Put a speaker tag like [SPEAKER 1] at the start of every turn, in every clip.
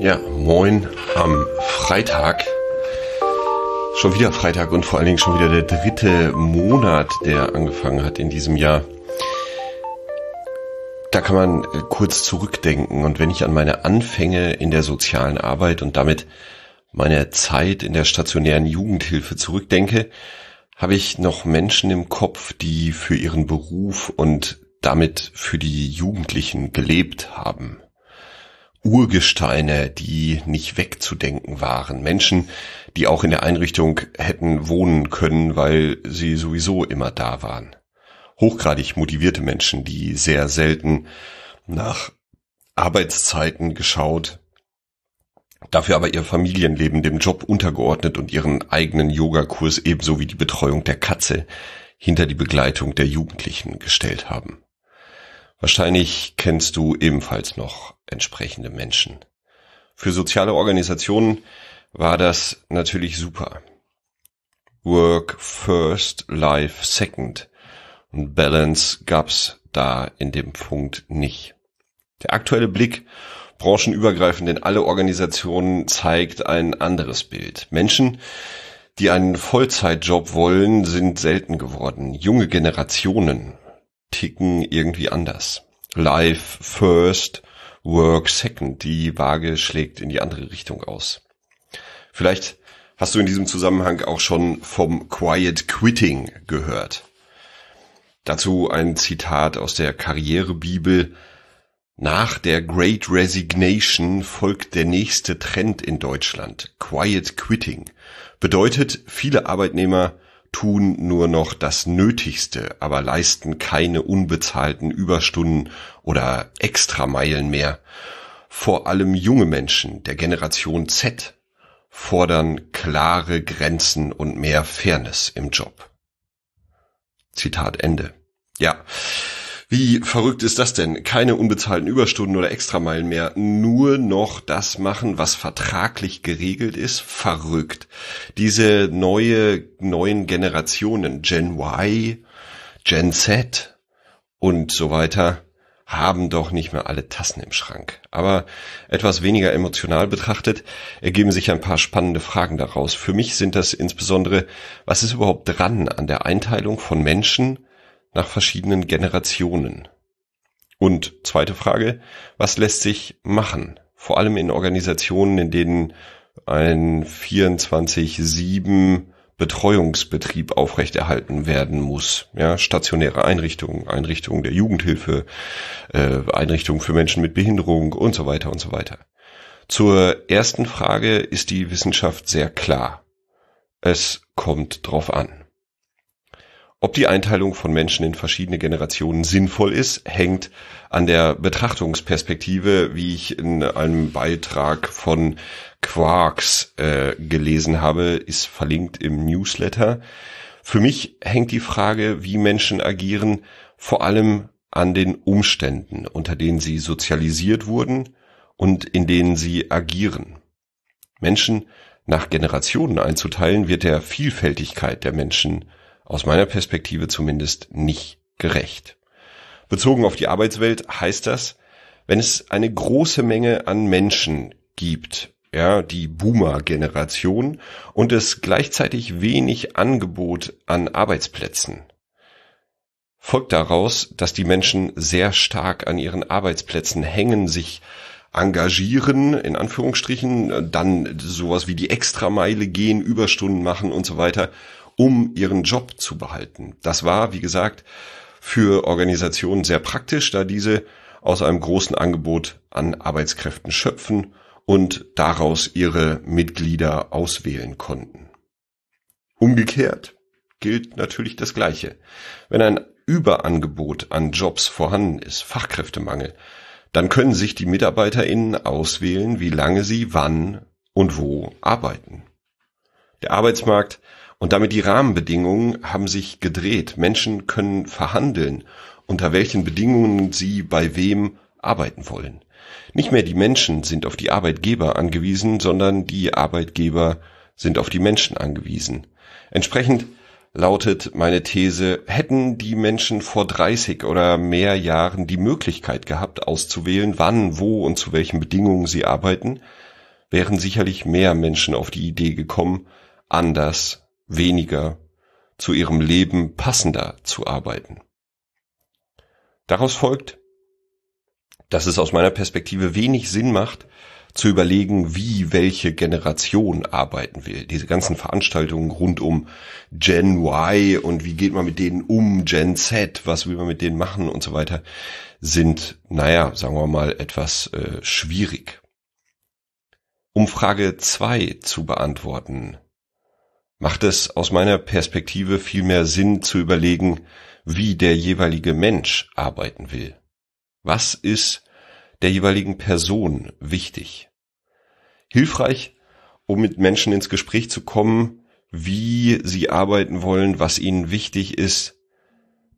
[SPEAKER 1] Ja, moin am Freitag. Schon wieder Freitag und vor allen Dingen schon wieder der dritte Monat, der angefangen hat in diesem Jahr. Da kann man äh, kurz zurückdenken und wenn ich an meine Anfänge in der sozialen Arbeit und damit meine Zeit in der stationären Jugendhilfe zurückdenke, habe ich noch Menschen im Kopf, die für ihren Beruf und damit für die Jugendlichen gelebt haben. Urgesteine, die nicht wegzudenken waren. Menschen, die auch in der Einrichtung hätten wohnen können, weil sie sowieso immer da waren. Hochgradig motivierte Menschen, die sehr selten nach Arbeitszeiten geschaut, dafür aber ihr Familienleben dem Job untergeordnet und ihren eigenen Yogakurs ebenso wie die Betreuung der Katze hinter die Begleitung der Jugendlichen gestellt haben. Wahrscheinlich kennst du ebenfalls noch entsprechende Menschen. Für soziale Organisationen war das natürlich super. Work first, life second. Und Balance gab's da in dem Punkt nicht. Der aktuelle Blick branchenübergreifend in alle Organisationen zeigt ein anderes Bild. Menschen, die einen Vollzeitjob wollen, sind selten geworden. Junge Generationen ticken irgendwie anders. Life first, work second. Die Waage schlägt in die andere Richtung aus. Vielleicht hast du in diesem Zusammenhang auch schon vom Quiet Quitting gehört. Dazu ein Zitat aus der Karrierebibel. Nach der Great Resignation folgt der nächste Trend in Deutschland. Quiet Quitting bedeutet, viele Arbeitnehmer tun nur noch das Nötigste, aber leisten keine unbezahlten Überstunden oder Extrameilen mehr. Vor allem junge Menschen der Generation Z fordern klare Grenzen und mehr Fairness im Job. Zitat Ende. Ja, wie verrückt ist das denn? Keine unbezahlten Überstunden oder Extrameilen mehr. Nur noch das machen, was vertraglich geregelt ist. Verrückt. Diese neue, neuen Generationen, Gen Y, Gen Z und so weiter, haben doch nicht mehr alle Tassen im Schrank. Aber etwas weniger emotional betrachtet, ergeben sich ein paar spannende Fragen daraus. Für mich sind das insbesondere, was ist überhaupt dran an der Einteilung von Menschen, nach verschiedenen Generationen? Und zweite Frage, was lässt sich machen? Vor allem in Organisationen, in denen ein 24-7 Betreuungsbetrieb aufrechterhalten werden muss. Ja, stationäre Einrichtungen, Einrichtungen der Jugendhilfe, äh, Einrichtungen für Menschen mit Behinderung und so weiter und so weiter. Zur ersten Frage ist die Wissenschaft sehr klar. Es kommt drauf an. Ob die Einteilung von Menschen in verschiedene Generationen sinnvoll ist, hängt an der Betrachtungsperspektive, wie ich in einem Beitrag von Quarks äh, gelesen habe, ist verlinkt im Newsletter. Für mich hängt die Frage, wie Menschen agieren, vor allem an den Umständen, unter denen sie sozialisiert wurden und in denen sie agieren. Menschen nach Generationen einzuteilen, wird der Vielfältigkeit der Menschen aus meiner Perspektive zumindest nicht gerecht. Bezogen auf die Arbeitswelt heißt das, wenn es eine große Menge an Menschen gibt, ja, die Boomer-Generation und es gleichzeitig wenig Angebot an Arbeitsplätzen, folgt daraus, dass die Menschen sehr stark an ihren Arbeitsplätzen hängen, sich engagieren, in Anführungsstrichen, dann sowas wie die Extrameile gehen, Überstunden machen und so weiter um ihren Job zu behalten. Das war, wie gesagt, für Organisationen sehr praktisch, da diese aus einem großen Angebot an Arbeitskräften schöpfen und daraus ihre Mitglieder auswählen konnten. Umgekehrt gilt natürlich das Gleiche. Wenn ein Überangebot an Jobs vorhanden ist, Fachkräftemangel, dann können sich die MitarbeiterInnen auswählen, wie lange sie wann und wo arbeiten. Der Arbeitsmarkt und damit die Rahmenbedingungen haben sich gedreht. Menschen können verhandeln, unter welchen Bedingungen sie bei wem arbeiten wollen. Nicht mehr die Menschen sind auf die Arbeitgeber angewiesen, sondern die Arbeitgeber sind auf die Menschen angewiesen. Entsprechend lautet meine These, hätten die Menschen vor 30 oder mehr Jahren die Möglichkeit gehabt, auszuwählen, wann, wo und zu welchen Bedingungen sie arbeiten, wären sicherlich mehr Menschen auf die Idee gekommen, anders, weniger, zu ihrem Leben passender zu arbeiten. Daraus folgt, dass es aus meiner Perspektive wenig Sinn macht, zu überlegen, wie welche Generation arbeiten will. Diese ganzen Veranstaltungen rund um Gen Y und wie geht man mit denen um, Gen Z, was will man mit denen machen und so weiter, sind, naja, sagen wir mal, etwas äh, schwierig. Um Frage zwei zu beantworten, macht es aus meiner Perspektive viel mehr Sinn zu überlegen, wie der jeweilige Mensch arbeiten will. Was ist der jeweiligen Person wichtig? Hilfreich, um mit Menschen ins Gespräch zu kommen, wie sie arbeiten wollen, was ihnen wichtig ist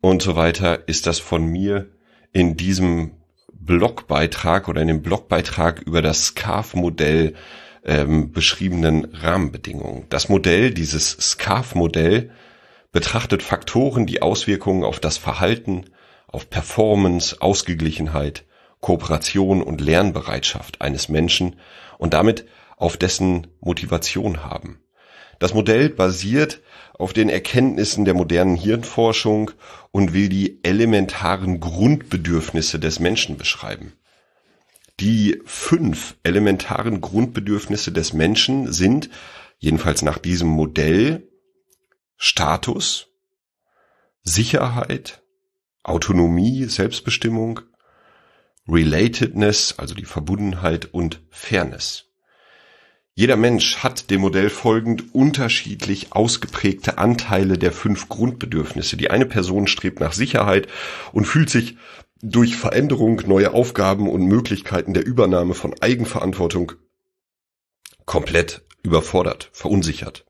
[SPEAKER 1] und so weiter, ist das von mir in diesem Blogbeitrag oder in dem Blogbeitrag über das SCARF-Modell ähm, beschriebenen Rahmenbedingungen. Das Modell, dieses SCARF-Modell, betrachtet Faktoren, die Auswirkungen auf das Verhalten, auf Performance, Ausgeglichenheit, Kooperation und Lernbereitschaft eines Menschen und damit auf dessen Motivation haben. Das Modell basiert auf den Erkenntnissen der modernen Hirnforschung und will die elementaren Grundbedürfnisse des Menschen beschreiben. Die fünf elementaren Grundbedürfnisse des Menschen sind, jedenfalls nach diesem Modell, Status, Sicherheit, Autonomie, Selbstbestimmung, Relatedness, also die Verbundenheit und Fairness. Jeder Mensch hat dem Modell folgend unterschiedlich ausgeprägte Anteile der fünf Grundbedürfnisse. Die eine Person strebt nach Sicherheit und fühlt sich durch Veränderung, neue Aufgaben und Möglichkeiten der Übernahme von Eigenverantwortung komplett überfordert, verunsichert.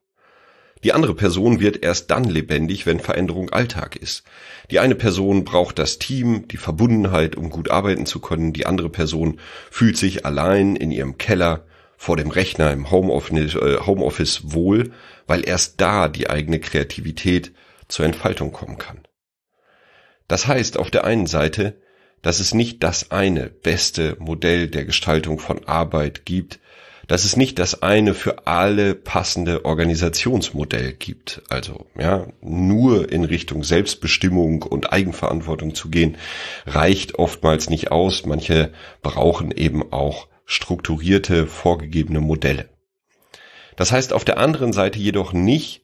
[SPEAKER 1] Die andere Person wird erst dann lebendig, wenn Veränderung Alltag ist. Die eine Person braucht das Team, die Verbundenheit, um gut arbeiten zu können. Die andere Person fühlt sich allein in ihrem Keller vor dem Rechner im Homeoffice, äh, wohl, weil erst da die eigene Kreativität zur Entfaltung kommen kann. Das heißt auf der einen Seite, dass es nicht das eine beste Modell der Gestaltung von Arbeit gibt, dass es nicht das eine für alle passende Organisationsmodell gibt. Also, ja, nur in Richtung Selbstbestimmung und Eigenverantwortung zu gehen, reicht oftmals nicht aus. Manche brauchen eben auch strukturierte, vorgegebene Modelle. Das heißt auf der anderen Seite jedoch nicht,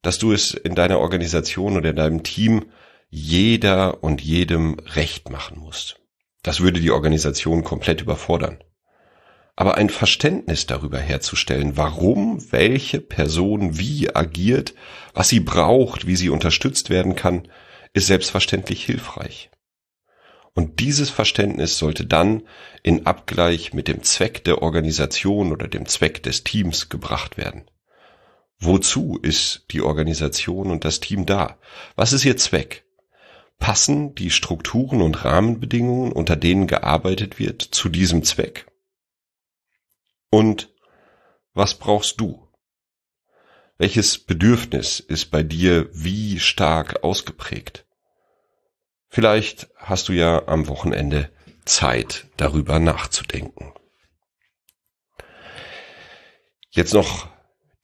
[SPEAKER 1] dass du es in deiner Organisation oder in deinem Team jeder und jedem recht machen musst. Das würde die Organisation komplett überfordern aber ein Verständnis darüber herzustellen, warum welche Person wie agiert, was sie braucht, wie sie unterstützt werden kann, ist selbstverständlich hilfreich. Und dieses Verständnis sollte dann in Abgleich mit dem Zweck der Organisation oder dem Zweck des Teams gebracht werden. Wozu ist die Organisation und das Team da? Was ist ihr Zweck? Passen die Strukturen und Rahmenbedingungen, unter denen gearbeitet wird, zu diesem Zweck? Und was brauchst du? Welches Bedürfnis ist bei dir wie stark ausgeprägt? Vielleicht hast du ja am Wochenende Zeit, darüber nachzudenken. Jetzt noch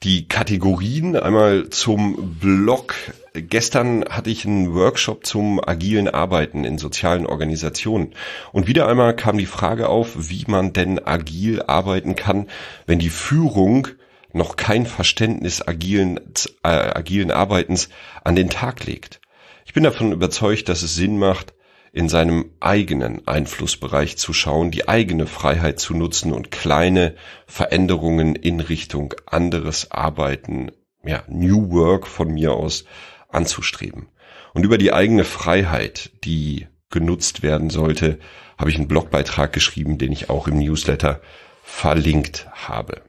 [SPEAKER 1] die Kategorien einmal zum Blog. Gestern hatte ich einen Workshop zum agilen Arbeiten in sozialen Organisationen. Und wieder einmal kam die Frage auf, wie man denn agil arbeiten kann, wenn die Führung noch kein Verständnis agilen, äh, agilen Arbeitens an den Tag legt. Ich bin davon überzeugt, dass es Sinn macht, in seinem eigenen Einflussbereich zu schauen, die eigene Freiheit zu nutzen und kleine Veränderungen in Richtung anderes Arbeiten, ja, New Work von mir aus anzustreben. Und über die eigene Freiheit, die genutzt werden sollte, habe ich einen Blogbeitrag geschrieben, den ich auch im Newsletter verlinkt habe.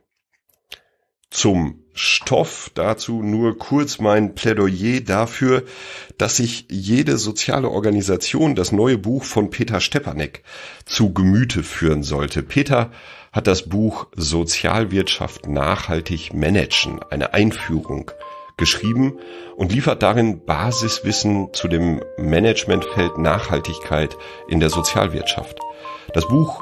[SPEAKER 1] Zum Stoff dazu nur kurz mein Plädoyer dafür, dass sich jede soziale Organisation das neue Buch von Peter Stepanek zu Gemüte führen sollte. Peter hat das Buch Sozialwirtschaft nachhaltig managen, eine Einführung geschrieben und liefert darin Basiswissen zu dem Managementfeld Nachhaltigkeit in der Sozialwirtschaft. Das Buch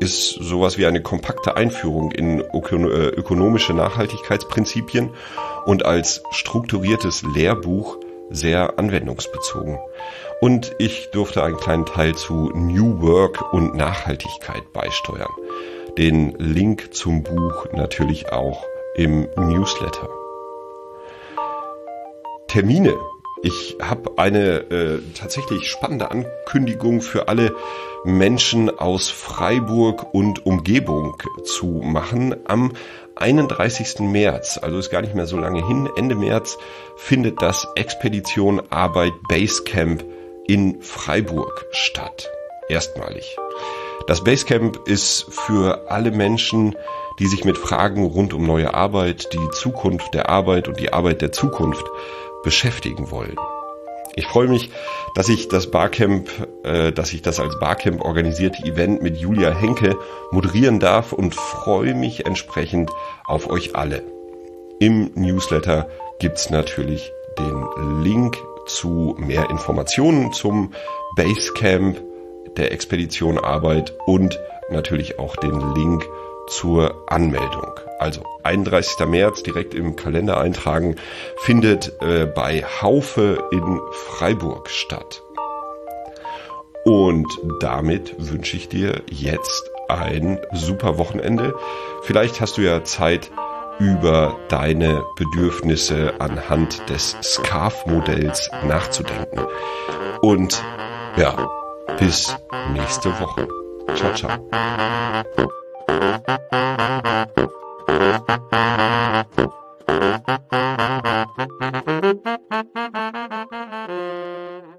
[SPEAKER 1] ist sowas wie eine kompakte Einführung in äh, ökonomische Nachhaltigkeitsprinzipien und als strukturiertes Lehrbuch sehr anwendungsbezogen. Und ich durfte einen kleinen Teil zu New Work und Nachhaltigkeit beisteuern. Den Link zum Buch natürlich auch im Newsletter. Termine. Ich habe eine äh, tatsächlich spannende Ankündigung für alle Menschen aus Freiburg und Umgebung zu machen. Am 31. März, also ist gar nicht mehr so lange hin, Ende März findet das Expedition Arbeit Basecamp in Freiburg statt. Erstmalig. Das Basecamp ist für alle Menschen, die sich mit Fragen rund um neue Arbeit, die Zukunft der Arbeit und die Arbeit der Zukunft beschäftigen wollen. Ich freue mich, dass ich das Barcamp, äh, dass ich das als Barcamp organisierte Event mit Julia Henke moderieren darf und freue mich entsprechend auf euch alle. Im Newsletter gibt's natürlich den Link zu mehr Informationen zum Basecamp der Expedition Arbeit und natürlich auch den Link zur Anmeldung. Also 31. März direkt im Kalender eintragen, findet äh, bei Haufe in Freiburg statt. Und damit wünsche ich dir jetzt ein super Wochenende. Vielleicht hast du ja Zeit, über deine Bedürfnisse anhand des Scarf-Modells nachzudenken. Und ja, bis nächste Woche. Ciao, ciao. Thank you.